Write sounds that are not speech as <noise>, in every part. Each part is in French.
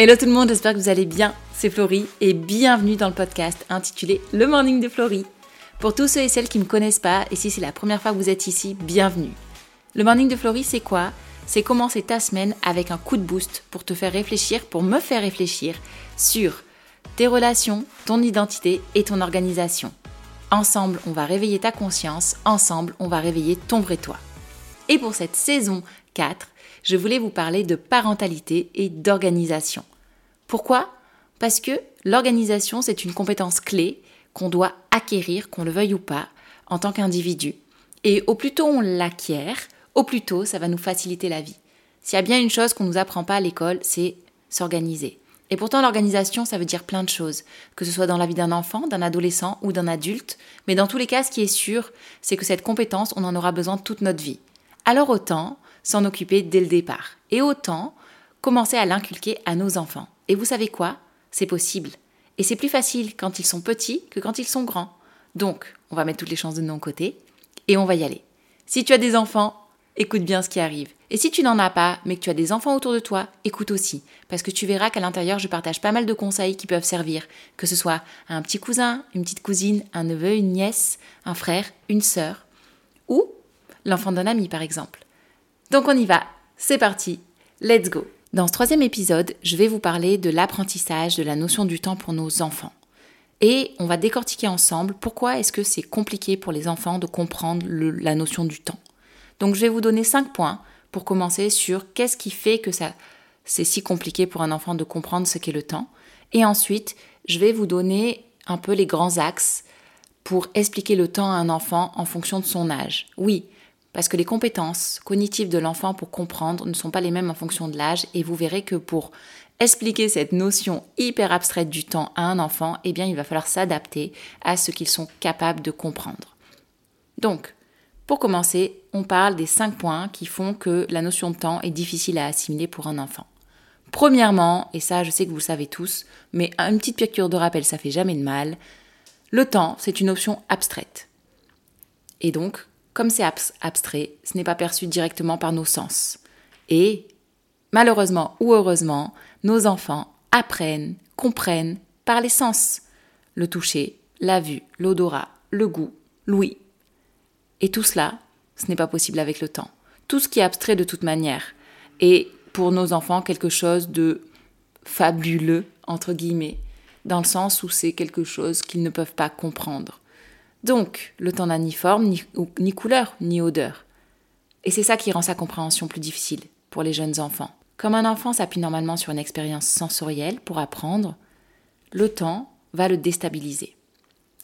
Hello tout le monde, j'espère que vous allez bien. C'est Florie et bienvenue dans le podcast intitulé Le Morning de Florie. Pour tous ceux et celles qui ne me connaissent pas, et si c'est la première fois que vous êtes ici, bienvenue. Le Morning de Florie, c'est quoi? C'est commencer ta semaine avec un coup de boost pour te faire réfléchir, pour me faire réfléchir sur tes relations, ton identité et ton organisation. Ensemble, on va réveiller ta conscience, ensemble, on va réveiller ton vrai toi. Et pour cette saison 4, je voulais vous parler de parentalité et d'organisation. Pourquoi? Parce que l'organisation, c'est une compétence clé qu'on doit acquérir, qu'on le veuille ou pas, en tant qu'individu. Et au plus tôt on l'acquiert, au plus tôt ça va nous faciliter la vie. S'il y a bien une chose qu'on ne nous apprend pas à l'école, c'est s'organiser. Et pourtant, l'organisation, ça veut dire plein de choses, que ce soit dans la vie d'un enfant, d'un adolescent ou d'un adulte. Mais dans tous les cas, ce qui est sûr, c'est que cette compétence, on en aura besoin toute notre vie. Alors autant s'en occuper dès le départ. Et autant commencer à l'inculquer à nos enfants. Et vous savez quoi? C'est possible. Et c'est plus facile quand ils sont petits que quand ils sont grands. Donc, on va mettre toutes les chances de nos côtés et on va y aller. Si tu as des enfants, écoute bien ce qui arrive. Et si tu n'en as pas, mais que tu as des enfants autour de toi, écoute aussi. Parce que tu verras qu'à l'intérieur, je partage pas mal de conseils qui peuvent servir. Que ce soit à un petit cousin, une petite cousine, un neveu, une nièce, un frère, une sœur. Ou l'enfant d'un ami, par exemple. Donc on y va, c'est parti, let's go. Dans ce troisième épisode, je vais vous parler de l'apprentissage de la notion du temps pour nos enfants. Et on va décortiquer ensemble pourquoi est-ce que c'est compliqué pour les enfants de comprendre la notion du temps. Donc je vais vous donner cinq points pour commencer sur qu'est-ce qui fait que ça c'est si compliqué pour un enfant de comprendre ce qu'est le temps. Et ensuite, je vais vous donner un peu les grands axes pour expliquer le temps à un enfant en fonction de son âge. Oui, parce que les compétences cognitives de l'enfant pour comprendre ne sont pas les mêmes en fonction de l'âge et vous verrez que pour expliquer cette notion hyper abstraite du temps à un enfant, eh bien il va falloir s'adapter à ce qu'ils sont capables de comprendre. Donc, pour commencer, on parle des cinq points qui font que la notion de temps est difficile à assimiler pour un enfant. Premièrement, et ça je sais que vous le savez tous, mais une petite piqûre de rappel ça fait jamais de mal, le temps c'est une option abstraite. Et donc, comme c'est abstrait, ce n'est pas perçu directement par nos sens. Et, malheureusement ou heureusement, nos enfants apprennent, comprennent par les sens. Le toucher, la vue, l'odorat, le goût, l'ouïe. Et tout cela, ce n'est pas possible avec le temps. Tout ce qui est abstrait de toute manière est pour nos enfants quelque chose de fabuleux, entre guillemets, dans le sens où c'est quelque chose qu'ils ne peuvent pas comprendre. Donc, le temps n'a ni forme, ni, couleur, ni odeur. Et c'est ça qui rend sa compréhension plus difficile pour les jeunes enfants. Comme un enfant s'appuie normalement sur une expérience sensorielle pour apprendre, le temps va le déstabiliser.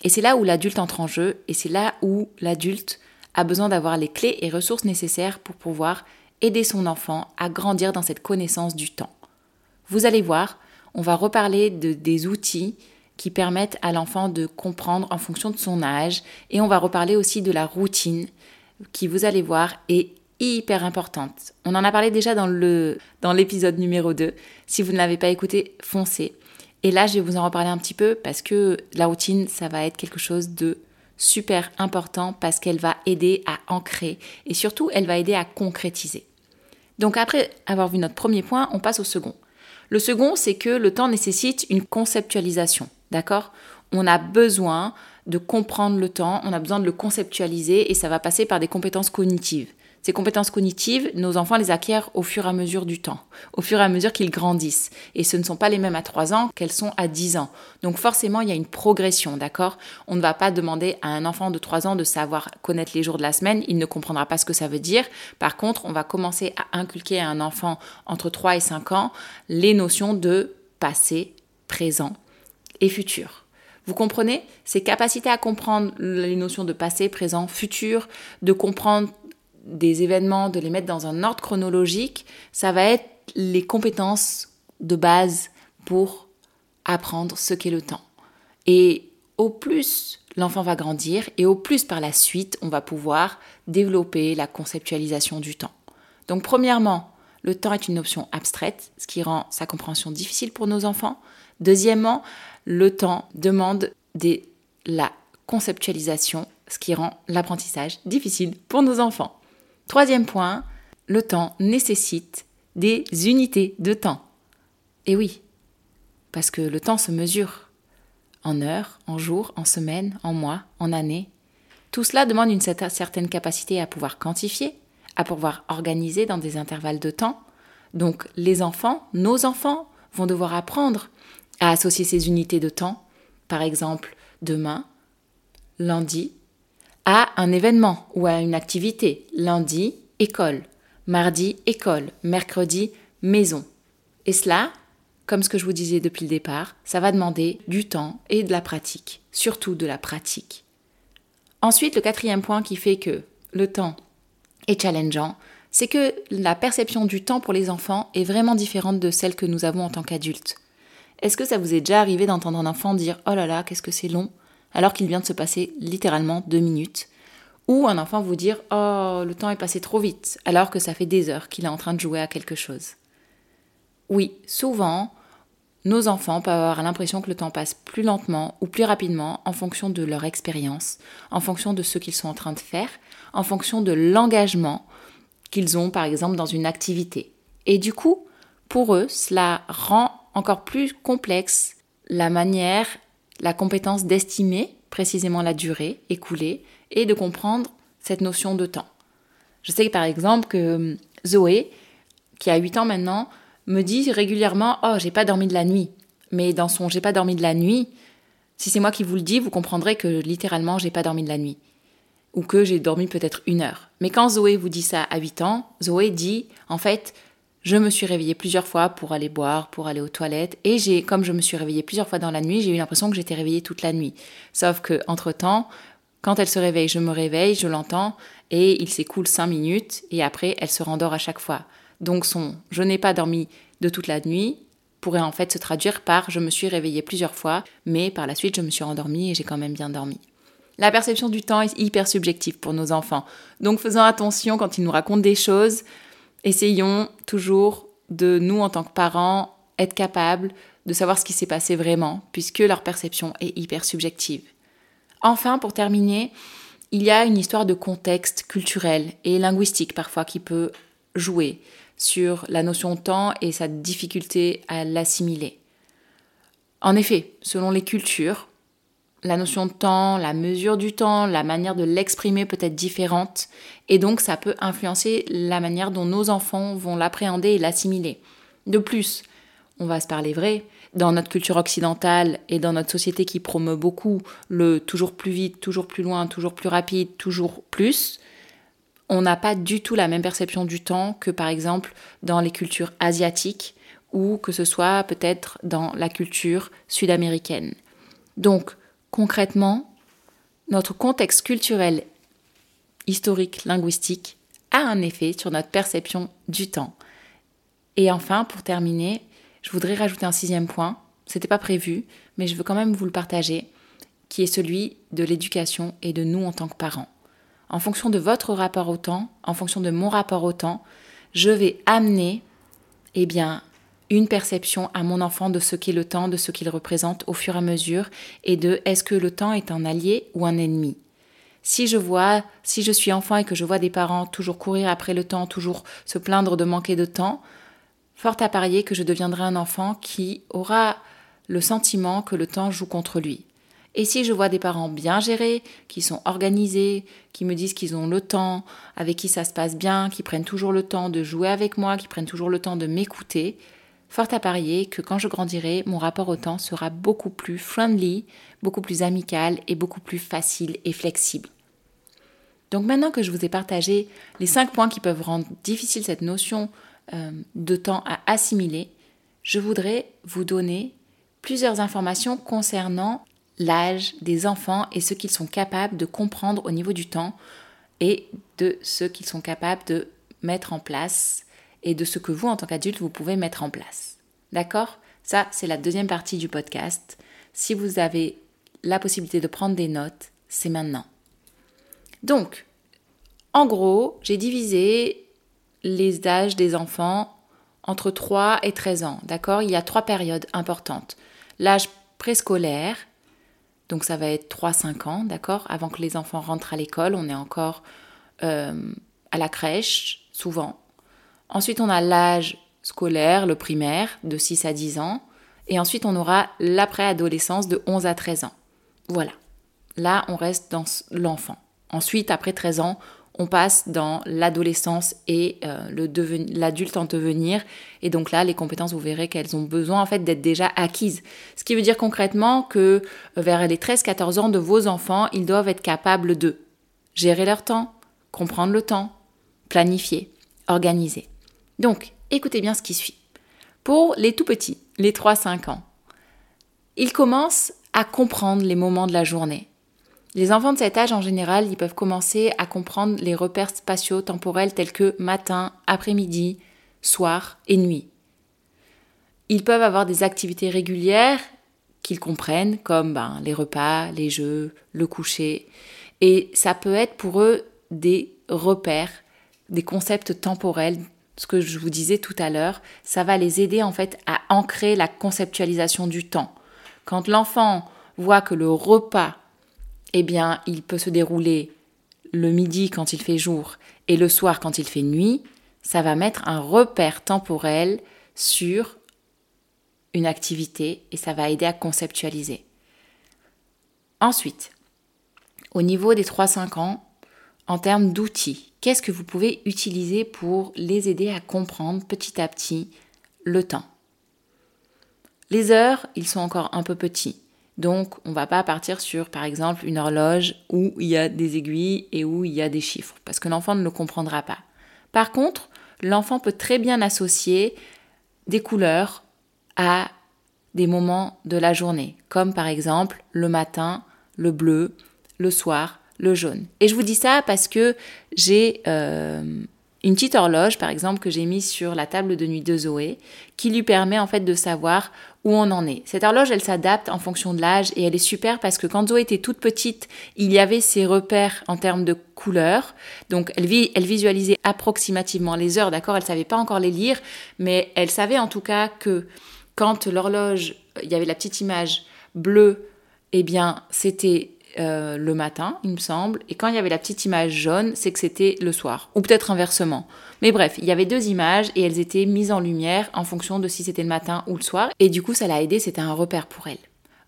Et c'est là où l'adulte entre en jeu, et c'est là où l'adulte a besoin d'avoir les clés et ressources nécessaires pour pouvoir aider son enfant à grandir dans cette connaissance du temps. Vous allez voir, on va reparler de, des outils qui permettent à l'enfant de comprendre en fonction de son âge. Et on va reparler aussi de la routine qui, vous allez voir, est hyper importante. On en a parlé déjà dans le dans l'épisode numéro 2. Si vous ne l'avez pas écouté, foncez. Et là, je vais vous en reparler un petit peu parce que la routine, ça va être quelque chose de super important parce qu'elle va aider à ancrer et surtout, elle va aider à concrétiser. Donc après avoir vu notre premier point, on passe au second. Le second, c'est que le temps nécessite une conceptualisation. D'accord? On a besoin de comprendre le temps, on a besoin de le conceptualiser et ça va passer par des compétences cognitives. Ces compétences cognitives, nos enfants les acquièrent au fur et à mesure du temps, au fur et à mesure qu'ils grandissent. Et ce ne sont pas les mêmes à 3 ans qu'elles sont à 10 ans. Donc forcément, il y a une progression, d'accord? On ne va pas demander à un enfant de 3 ans de savoir connaître les jours de la semaine, il ne comprendra pas ce que ça veut dire. Par contre, on va commencer à inculquer à un enfant entre 3 et 5 ans les notions de passé, présent et futur. Vous comprenez? Ces capacités à comprendre les notions de passé, présent, futur, de comprendre des événements, de les mettre dans un ordre chronologique, ça va être les compétences de base pour apprendre ce qu'est le temps. Et au plus l'enfant va grandir et au plus par la suite on va pouvoir développer la conceptualisation du temps. Donc premièrement, le temps est une option abstraite, ce qui rend sa compréhension difficile pour nos enfants. Deuxièmement, le temps demande de la conceptualisation, ce qui rend l'apprentissage difficile pour nos enfants. Troisième point, le temps nécessite des unités de temps. Et oui, parce que le temps se mesure en heures, en jours, en semaines, en mois, en années. Tout cela demande une certaine capacité à pouvoir quantifier, à pouvoir organiser dans des intervalles de temps. Donc les enfants, nos enfants, vont devoir apprendre à associer ces unités de temps, par exemple demain, lundi, à un événement ou à une activité. Lundi, école. Mardi, école. Mercredi, maison. Et cela, comme ce que je vous disais depuis le départ, ça va demander du temps et de la pratique, surtout de la pratique. Ensuite, le quatrième point qui fait que le temps est challengeant, c'est que la perception du temps pour les enfants est vraiment différente de celle que nous avons en tant qu'adultes. Est-ce que ça vous est déjà arrivé d'entendre un enfant dire Oh là là, qu'est-ce que c'est long alors qu'il vient de se passer littéralement deux minutes Ou un enfant vous dire Oh, le temps est passé trop vite alors que ça fait des heures qu'il est en train de jouer à quelque chose? Oui, souvent, nos enfants peuvent avoir l'impression que le temps passe plus lentement ou plus rapidement en fonction de leur expérience, en fonction de ce qu'ils sont en train de faire, en fonction de l'engagement qu'ils ont par exemple dans une activité. Et du coup, pour eux, cela rend encore plus complexe la manière, la compétence d'estimer précisément la durée écoulée et de comprendre cette notion de temps. Je sais par exemple que hum, Zoé, qui a 8 ans maintenant, me dit régulièrement Oh, j'ai pas dormi de la nuit. Mais dans son J'ai pas dormi de la nuit, si c'est moi qui vous le dis, vous comprendrez que littéralement j'ai pas dormi de la nuit. Ou que j'ai dormi peut-être une heure. Mais quand Zoé vous dit ça à 8 ans, Zoé dit En fait, je me suis réveillée plusieurs fois pour aller boire, pour aller aux toilettes, et j'ai, comme je me suis réveillée plusieurs fois dans la nuit, j'ai eu l'impression que j'étais réveillée toute la nuit. Sauf que, entre temps, quand elle se réveille, je me réveille, je l'entends, et il s'écoule cinq minutes, et après, elle se rendort à chaque fois. Donc son je n'ai pas dormi de toute la nuit pourrait en fait se traduire par je me suis réveillée plusieurs fois, mais par la suite je me suis rendormie et j'ai quand même bien dormi. La perception du temps est hyper subjective pour nos enfants. Donc faisons attention quand ils nous racontent des choses, essayons toujours de nous, en tant que parents, être capables de savoir ce qui s'est passé vraiment, puisque leur perception est hyper subjective. Enfin, pour terminer, il y a une histoire de contexte culturel et linguistique parfois qui peut jouer sur la notion de temps et sa difficulté à l'assimiler. En effet, selon les cultures, la notion de temps, la mesure du temps, la manière de l'exprimer peut être différente, et donc ça peut influencer la manière dont nos enfants vont l'appréhender et l'assimiler. De plus, on va se parler vrai, dans notre culture occidentale et dans notre société qui promeut beaucoup le toujours plus vite, toujours plus loin, toujours plus rapide, toujours plus, on n'a pas du tout la même perception du temps que par exemple dans les cultures asiatiques ou que ce soit peut-être dans la culture sud-américaine. Donc, Concrètement, notre contexte culturel, historique, linguistique a un effet sur notre perception du temps. Et enfin, pour terminer, je voudrais rajouter un sixième point. C'était pas prévu, mais je veux quand même vous le partager, qui est celui de l'éducation et de nous en tant que parents. En fonction de votre rapport au temps, en fonction de mon rapport au temps, je vais amener, eh bien, une perception à mon enfant de ce qu'est le temps, de ce qu'il représente au fur et à mesure, et de est-ce que le temps est un allié ou un ennemi. Si je vois, si je suis enfant et que je vois des parents toujours courir après le temps, toujours se plaindre de manquer de temps, fort à parier que je deviendrai un enfant qui aura le sentiment que le temps joue contre lui. Et si je vois des parents bien gérés, qui sont organisés, qui me disent qu'ils ont le temps, avec qui ça se passe bien, qui prennent toujours le temps de jouer avec moi, qui prennent toujours le temps de m'écouter, Fort à parier que quand je grandirai, mon rapport au temps sera beaucoup plus friendly, beaucoup plus amical et beaucoup plus facile et flexible. Donc maintenant que je vous ai partagé les cinq points qui peuvent rendre difficile cette notion euh, de temps à assimiler, je voudrais vous donner plusieurs informations concernant l'âge des enfants et ce qu'ils sont capables de comprendre au niveau du temps et de ce qu'ils sont capables de mettre en place et de ce que vous, en tant qu'adulte, vous pouvez mettre en place. D'accord? Ça, c'est la deuxième partie du podcast. Si vous avez la possibilité de prendre des notes, c'est maintenant. Donc, en gros, j'ai divisé les âges des enfants entre 3 et 13 ans. D'accord? Il y a trois périodes importantes. L'âge préscolaire, donc ça va être 3-5 ans, d'accord? Avant que les enfants rentrent à l'école, on est encore euh, à la crèche, souvent. Ensuite, on a l'âge scolaire, le primaire, de 6 à 10 ans. Et ensuite, on aura l'après-adolescence de 11 à 13 ans. Voilà. Là, on reste dans l'enfant. Ensuite, après 13 ans, on passe dans l'adolescence et euh, l'adulte en devenir. Et donc là, les compétences, vous verrez qu'elles ont besoin en fait d'être déjà acquises. Ce qui veut dire concrètement que euh, vers les 13-14 ans de vos enfants, ils doivent être capables de gérer leur temps, comprendre le temps, planifier, organiser. Donc, écoutez bien ce qui suit. Pour les tout petits, les 3-5 ans, ils commencent à comprendre les moments de la journée. Les enfants de cet âge, en général, ils peuvent commencer à comprendre les repères spatiaux temporels tels que matin, après-midi, soir et nuit. Ils peuvent avoir des activités régulières qu'ils comprennent, comme ben, les repas, les jeux, le coucher. Et ça peut être pour eux des repères, des concepts temporels, ce que je vous disais tout à l'heure. Ça va les aider en fait à ancrer la conceptualisation du temps. Quand l'enfant voit que le repas eh bien, il peut se dérouler le midi quand il fait jour et le soir quand il fait nuit, ça va mettre un repère temporel sur une activité et ça va aider à conceptualiser. Ensuite, au niveau des 3-5 ans, en termes d'outils, qu'est-ce que vous pouvez utiliser pour les aider à comprendre petit à petit le temps? Les heures, ils sont encore un peu petits. Donc, on ne va pas partir sur, par exemple, une horloge où il y a des aiguilles et où il y a des chiffres, parce que l'enfant ne le comprendra pas. Par contre, l'enfant peut très bien associer des couleurs à des moments de la journée, comme par exemple le matin, le bleu, le soir, le jaune. Et je vous dis ça parce que j'ai euh, une petite horloge, par exemple, que j'ai mise sur la table de nuit de Zoé, qui lui permet en fait de savoir où on en est. Cette horloge, elle s'adapte en fonction de l'âge et elle est super parce que quand Zoé était toute petite, il y avait ses repères en termes de couleurs. Donc elle, elle visualisait approximativement les heures, d'accord? Elle savait pas encore les lire, mais elle savait en tout cas que quand l'horloge, il y avait la petite image bleue, eh bien c'était euh, le matin, il me semble, et quand il y avait la petite image jaune, c'est que c'était le soir, ou peut-être inversement. Mais bref, il y avait deux images et elles étaient mises en lumière en fonction de si c'était le matin ou le soir, et du coup ça l'a aidé, c'était un repère pour elle.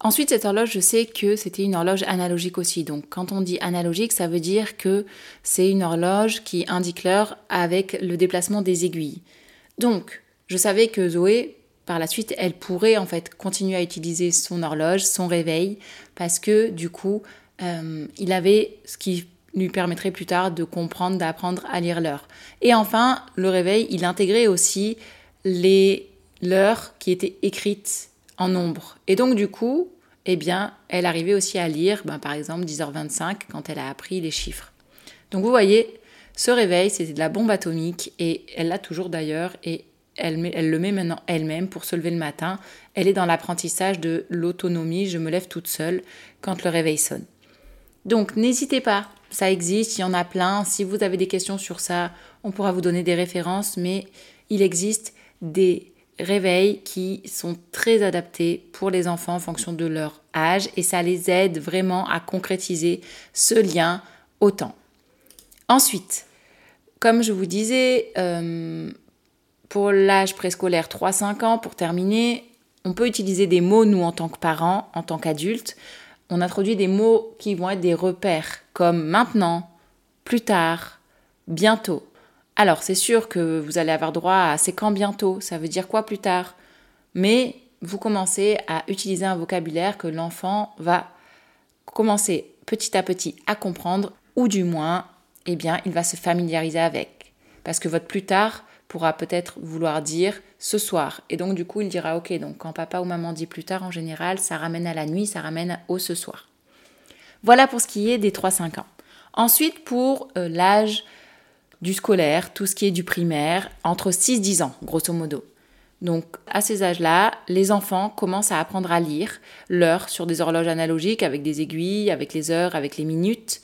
Ensuite, cette horloge, je sais que c'était une horloge analogique aussi. Donc, quand on dit analogique, ça veut dire que c'est une horloge qui indique l'heure avec le déplacement des aiguilles. Donc, je savais que Zoé, par la suite, elle pourrait en fait continuer à utiliser son horloge, son réveil, parce que du coup, euh, il avait ce qui lui permettrait plus tard de comprendre, d'apprendre à lire l'heure. Et enfin, le réveil, il intégrait aussi les l'heure qui étaient écrites en nombre. Et donc du coup, eh bien, elle arrivait aussi à lire, ben, par exemple, 10h25 quand elle a appris les chiffres. Donc vous voyez, ce réveil, c'était de la bombe atomique et elle l'a toujours d'ailleurs et elle, le met maintenant elle-même pour se lever le matin. Elle est dans l'apprentissage de l'autonomie, je me lève toute seule quand le réveil sonne. Donc n'hésitez pas, ça existe, il y en a plein. Si vous avez des questions sur ça, on pourra vous donner des références, mais il existe des réveils qui sont très adaptés pour les enfants en fonction de leur âge et ça les aide vraiment à concrétiser ce lien au temps. Ensuite, comme je vous disais, euh, pour l'âge préscolaire 3-5 ans, pour terminer, on peut utiliser des mots, nous, en tant que parents, en tant qu'adultes, on introduit des mots qui vont être des repères, comme maintenant, plus tard, bientôt. Alors, c'est sûr que vous allez avoir droit à c'est quand bientôt, ça veut dire quoi plus tard? Mais vous commencez à utiliser un vocabulaire que l'enfant va commencer petit à petit à comprendre, ou du moins, eh bien, il va se familiariser avec. Parce que votre plus tard pourra peut-être vouloir dire ce soir. Et donc, du coup, il dira ok. Donc, quand papa ou maman dit plus tard, en général, ça ramène à la nuit, ça ramène au ce soir. Voilà pour ce qui est des 3-5 ans. Ensuite, pour euh, l'âge du scolaire, tout ce qui est du primaire, entre 6-10 ans, grosso modo. Donc, à ces âges-là, les enfants commencent à apprendre à lire l'heure sur des horloges analogiques avec des aiguilles, avec les heures, avec les minutes.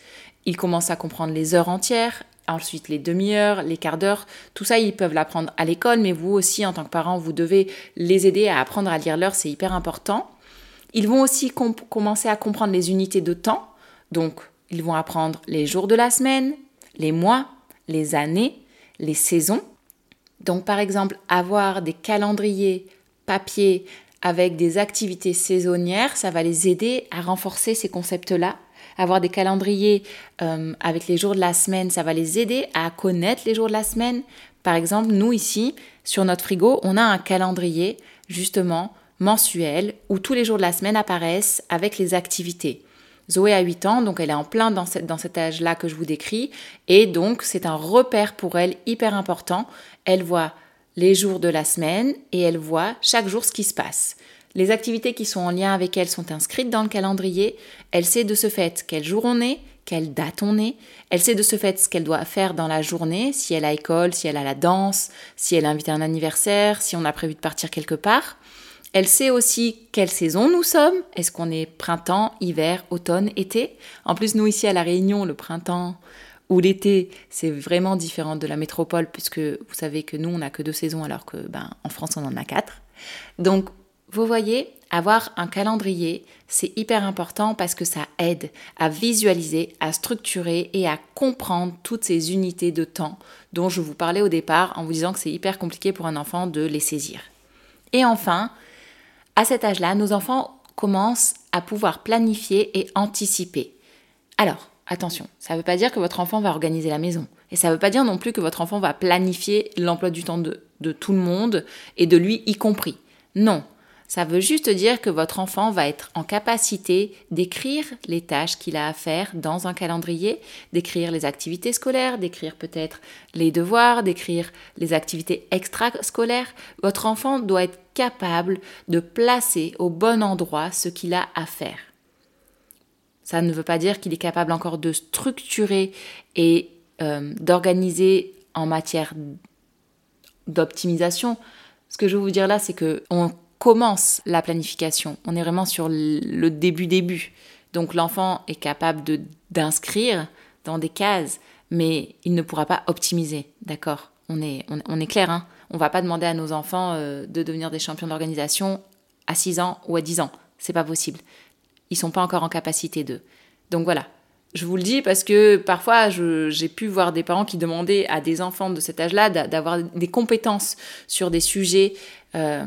Ils commencent à comprendre les heures entières, Ensuite, les demi-heures, les quarts d'heure, tout ça, ils peuvent l'apprendre à l'école, mais vous aussi, en tant que parent, vous devez les aider à apprendre à lire l'heure, c'est hyper important. Ils vont aussi commencer à comprendre les unités de temps, donc ils vont apprendre les jours de la semaine, les mois, les années, les saisons. Donc par exemple, avoir des calendriers papier avec des activités saisonnières, ça va les aider à renforcer ces concepts-là. Avoir des calendriers euh, avec les jours de la semaine, ça va les aider à connaître les jours de la semaine. Par exemple, nous ici, sur notre frigo, on a un calendrier justement mensuel où tous les jours de la semaine apparaissent avec les activités. Zoé a 8 ans, donc elle est en plein dans, dans cet âge-là que je vous décris, et donc c'est un repère pour elle hyper important. Elle voit les jours de la semaine et elle voit chaque jour ce qui se passe. Les activités qui sont en lien avec elle sont inscrites dans le calendrier. Elle sait de ce fait quel jour on est, quelle date on est. Elle sait de ce fait ce qu'elle doit faire dans la journée, si elle a école, si elle a la danse, si elle a invité un anniversaire, si on a prévu de partir quelque part. Elle sait aussi quelle saison nous sommes. Est-ce qu'on est printemps, hiver, automne, été? En plus, nous ici à La Réunion, le printemps ou l'été, c'est vraiment différent de la métropole puisque vous savez que nous, on n'a que deux saisons alors que ben, en France, on en a quatre. Donc, vous voyez, avoir un calendrier, c'est hyper important parce que ça aide à visualiser, à structurer et à comprendre toutes ces unités de temps dont je vous parlais au départ en vous disant que c'est hyper compliqué pour un enfant de les saisir. Et enfin, à cet âge-là, nos enfants commencent à pouvoir planifier et anticiper. Alors, attention, ça ne veut pas dire que votre enfant va organiser la maison. Et ça ne veut pas dire non plus que votre enfant va planifier l'emploi du temps de, tout le monde et de lui y compris. Non, ça veut juste dire que votre enfant va être en capacité d'écrire les tâches qu'il a à faire dans un calendrier, d'écrire les activités scolaires, d'écrire peut-être les devoirs, d'écrire les activités extrascolaires. Votre enfant doit être capable de placer au bon endroit ce qu'il a à faire. Ça ne veut pas dire qu'il est capable encore de structurer et euh, d'organiser en matière d'optimisation. Ce que je veux vous dire là, c'est que on commence la planification. On est vraiment sur le début début. Donc l'enfant est capable de d'inscrire dans des cases, mais il ne pourra pas optimiser. D'accord? On est, on, est clair, hein? On va pas demander à nos enfants euh, de devenir des champions d'organisation à 6 ans ou à 10 ans. C'est pas possible. Ils sont pas encore en capacité de. Donc voilà. Je vous le dis parce que parfois j'ai pu voir des parents qui demandaient à des enfants de cet âge-là d'avoir des compétences sur des sujets euh,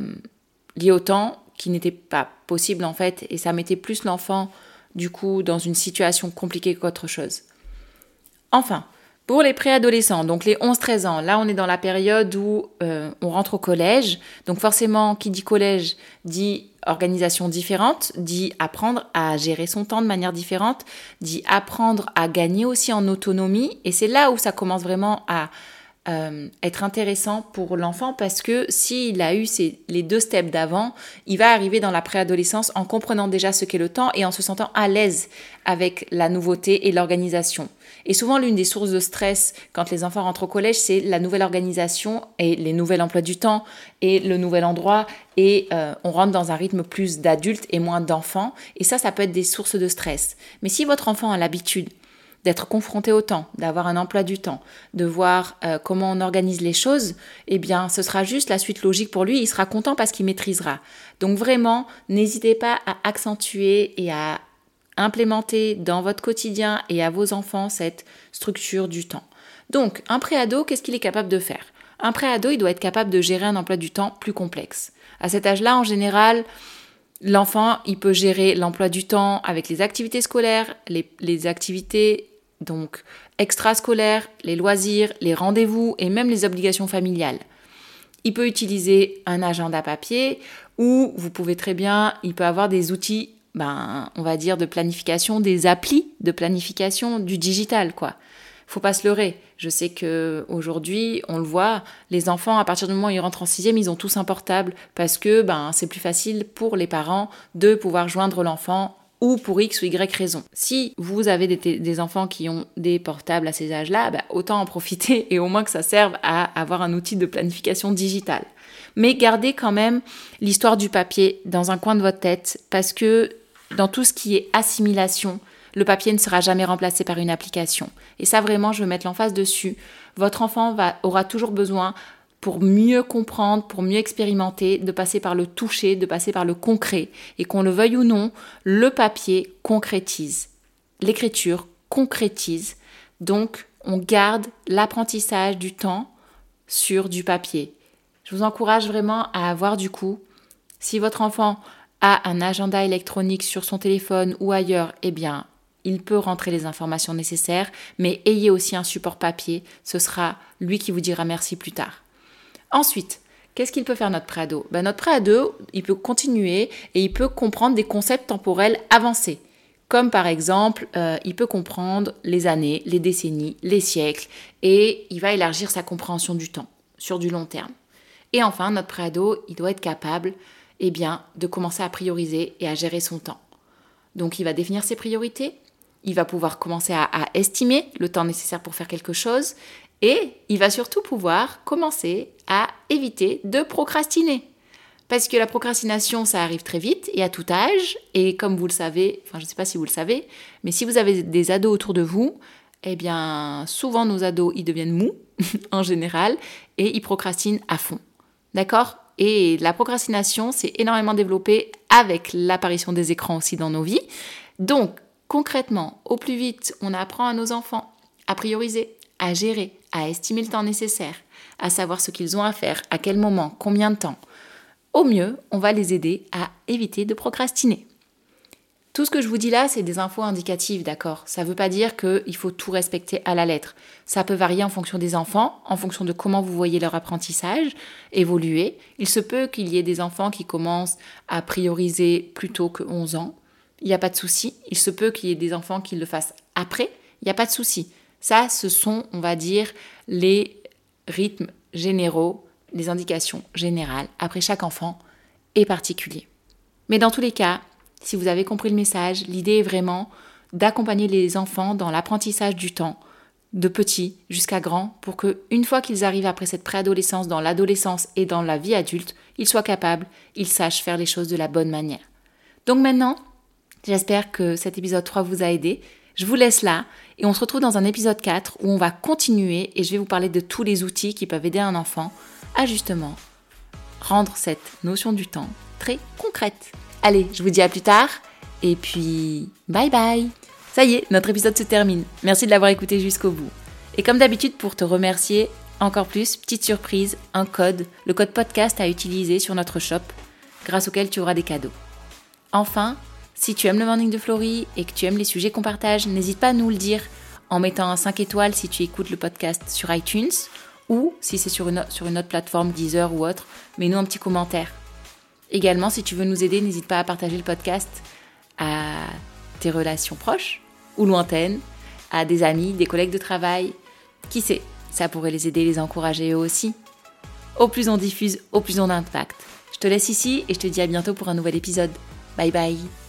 lié au temps qui n'était pas possible en fait et ça mettait plus l'enfant du coup dans une situation compliquée qu'autre chose. Enfin, pour les préadolescents, donc les 11-13 ans, là on est dans la période où euh, on rentre au collège, donc forcément qui dit collège dit organisation différente, dit apprendre à gérer son temps de manière différente, dit apprendre à gagner aussi en autonomie et c'est là où ça commence vraiment à euh, être intéressant pour l'enfant parce que s'il a eu les deux steps d'avant, il va arriver dans la préadolescence en comprenant déjà ce qu'est le temps et en se sentant à l'aise avec la nouveauté et l'organisation. Et souvent, l'une des sources de stress quand les enfants rentrent au collège, c'est la nouvelle organisation et les nouveaux emplois du temps et le nouvel endroit et euh, on rentre dans un rythme plus d'adulte et moins d'enfants. Et ça, ça peut être des sources de stress. Mais si votre enfant a l'habitude d'être confronté au temps, d'avoir un emploi du temps, de voir euh, comment on organise les choses, eh bien, ce sera juste la suite logique pour lui. Il sera content parce qu'il maîtrisera. Donc vraiment, n'hésitez pas à accentuer et à implémenter dans votre quotidien et à vos enfants cette structure du temps. Donc, un préado, qu'est-ce qu'il est capable de faire? Un préado, il doit être capable de gérer un emploi du temps plus complexe. À cet âge-là, en général, l'enfant, il peut gérer l'emploi du temps avec les activités scolaires, les, les activités donc extrascolaires, les loisirs, les rendez-vous et même les obligations familiales. Il peut utiliser un agenda papier ou vous pouvez très bien, il peut avoir des outils, ben, on va dire, de planification, des applis de planification du digital, quoi. Faut pas se leurrer. Je sais que aujourd'hui, on le voit, les enfants, à partir du moment où ils rentrent en sixième, ils ont tous un portable parce que ben, c'est plus facile pour les parents de pouvoir joindre l'enfant ou pour X ou Y raison. Si vous avez des, enfants qui ont des portables à ces âges-là, bah, autant en profiter <laughs> et au moins que ça serve à avoir un outil de planification digitale. Mais gardez quand même l'histoire du papier dans un coin de votre tête parce que dans tout ce qui est assimilation, le papier ne sera jamais remplacé par une application. Et ça vraiment, je veux mettre l'emphase dessus. Votre enfant aura toujours besoin pour mieux comprendre, pour mieux expérimenter, de passer par le toucher, de passer par le concret. Et qu'on le veuille ou non, le papier concrétise. L'écriture concrétise. Donc, on garde l'apprentissage du temps sur du papier. Je vous encourage vraiment à avoir du coup, si votre enfant a un agenda électronique sur son téléphone ou ailleurs, eh bien, il peut rentrer les informations nécessaires, mais ayez aussi un support papier, ce sera lui qui vous dira merci plus tard. Ensuite, qu'est-ce qu'il peut faire notre préado? Ben, Notre préado, il peut continuer et il peut comprendre des concepts temporels avancés. Comme par exemple, euh, il peut comprendre les années, les décennies, les siècles, et il va élargir sa compréhension du temps sur du long terme. Et enfin, notre préado, il doit être capable eh bien, de commencer à prioriser et à gérer son temps. Donc il va définir ses priorités, il va pouvoir commencer à, estimer le temps nécessaire pour faire quelque chose et il va surtout pouvoir commencer à éviter de procrastiner. Parce que la procrastination, ça arrive très vite et à tout âge. Et comme vous le savez, enfin je ne sais pas si vous le savez, mais si vous avez des ados autour de vous, eh bien souvent nos ados, ils deviennent mous <laughs> en général et ils procrastinent à fond. D'accord? Et la procrastination, c'est énormément développé avec l'apparition des écrans aussi dans nos vies. Donc Concrètement, au plus vite on apprend à nos enfants à prioriser, à gérer, à estimer le temps nécessaire, à savoir ce qu'ils ont à faire, à quel moment, combien de temps, au mieux, on va les aider à éviter de procrastiner. Tout ce que je vous dis là, c'est des infos indicatives, d'accord Ça ne veut pas dire qu'il faut tout respecter à la lettre. Ça peut varier en fonction des enfants, en fonction de comment vous voyez leur apprentissage évoluer. Il se peut qu'il y ait des enfants qui commencent à prioriser plus tôt que 11 ans, il n'y a pas de souci. Il se peut qu'il y ait des enfants qui le fassent après, il n'y a pas de souci. Ça, ce sont, on va dire, les rythmes généraux, les indications générales. Après, chaque enfant est particulier. Mais dans tous les cas, si vous avez compris le message, l'idée est vraiment d'accompagner les enfants dans l'apprentissage du temps, de petit jusqu'à grand, pour que une fois qu'ils arrivent après cette préadolescence, dans l'adolescence et dans la vie adulte, ils soient capables, ils sachent faire les choses de la bonne manière. Donc maintenant, J'espère que cet épisode 3 vous a aidé. Je vous laisse là et on se retrouve dans un épisode 4 où on va continuer et je vais vous parler de tous les outils qui peuvent aider un enfant à justement rendre cette notion du temps très concrète. Allez, je vous dis à plus tard et puis bye bye. Ça y est, notre épisode se termine. Merci de l'avoir écouté jusqu'au bout. Et comme d'habitude, pour te remercier encore plus, petite surprise, un code, le code podcast à utiliser sur notre shop, grâce auquel tu auras des cadeaux. Enfin, si tu aimes le morning de Florie et que tu aimes les sujets qu'on partage, n'hésite pas à nous le dire en mettant un 5 étoiles si tu écoutes le podcast sur iTunes ou si c'est sur une, sur une autre plateforme, Deezer ou autre, mets-nous un petit commentaire. Également, si tu veux nous aider, n'hésite pas à partager le podcast à tes relations proches ou lointaines, à des amis, des collègues de travail. Qui sait, ça pourrait les aider, les encourager eux aussi. Au plus on diffuse, au plus on a. Je te laisse ici et je te dis à bientôt pour un nouvel épisode. Bye bye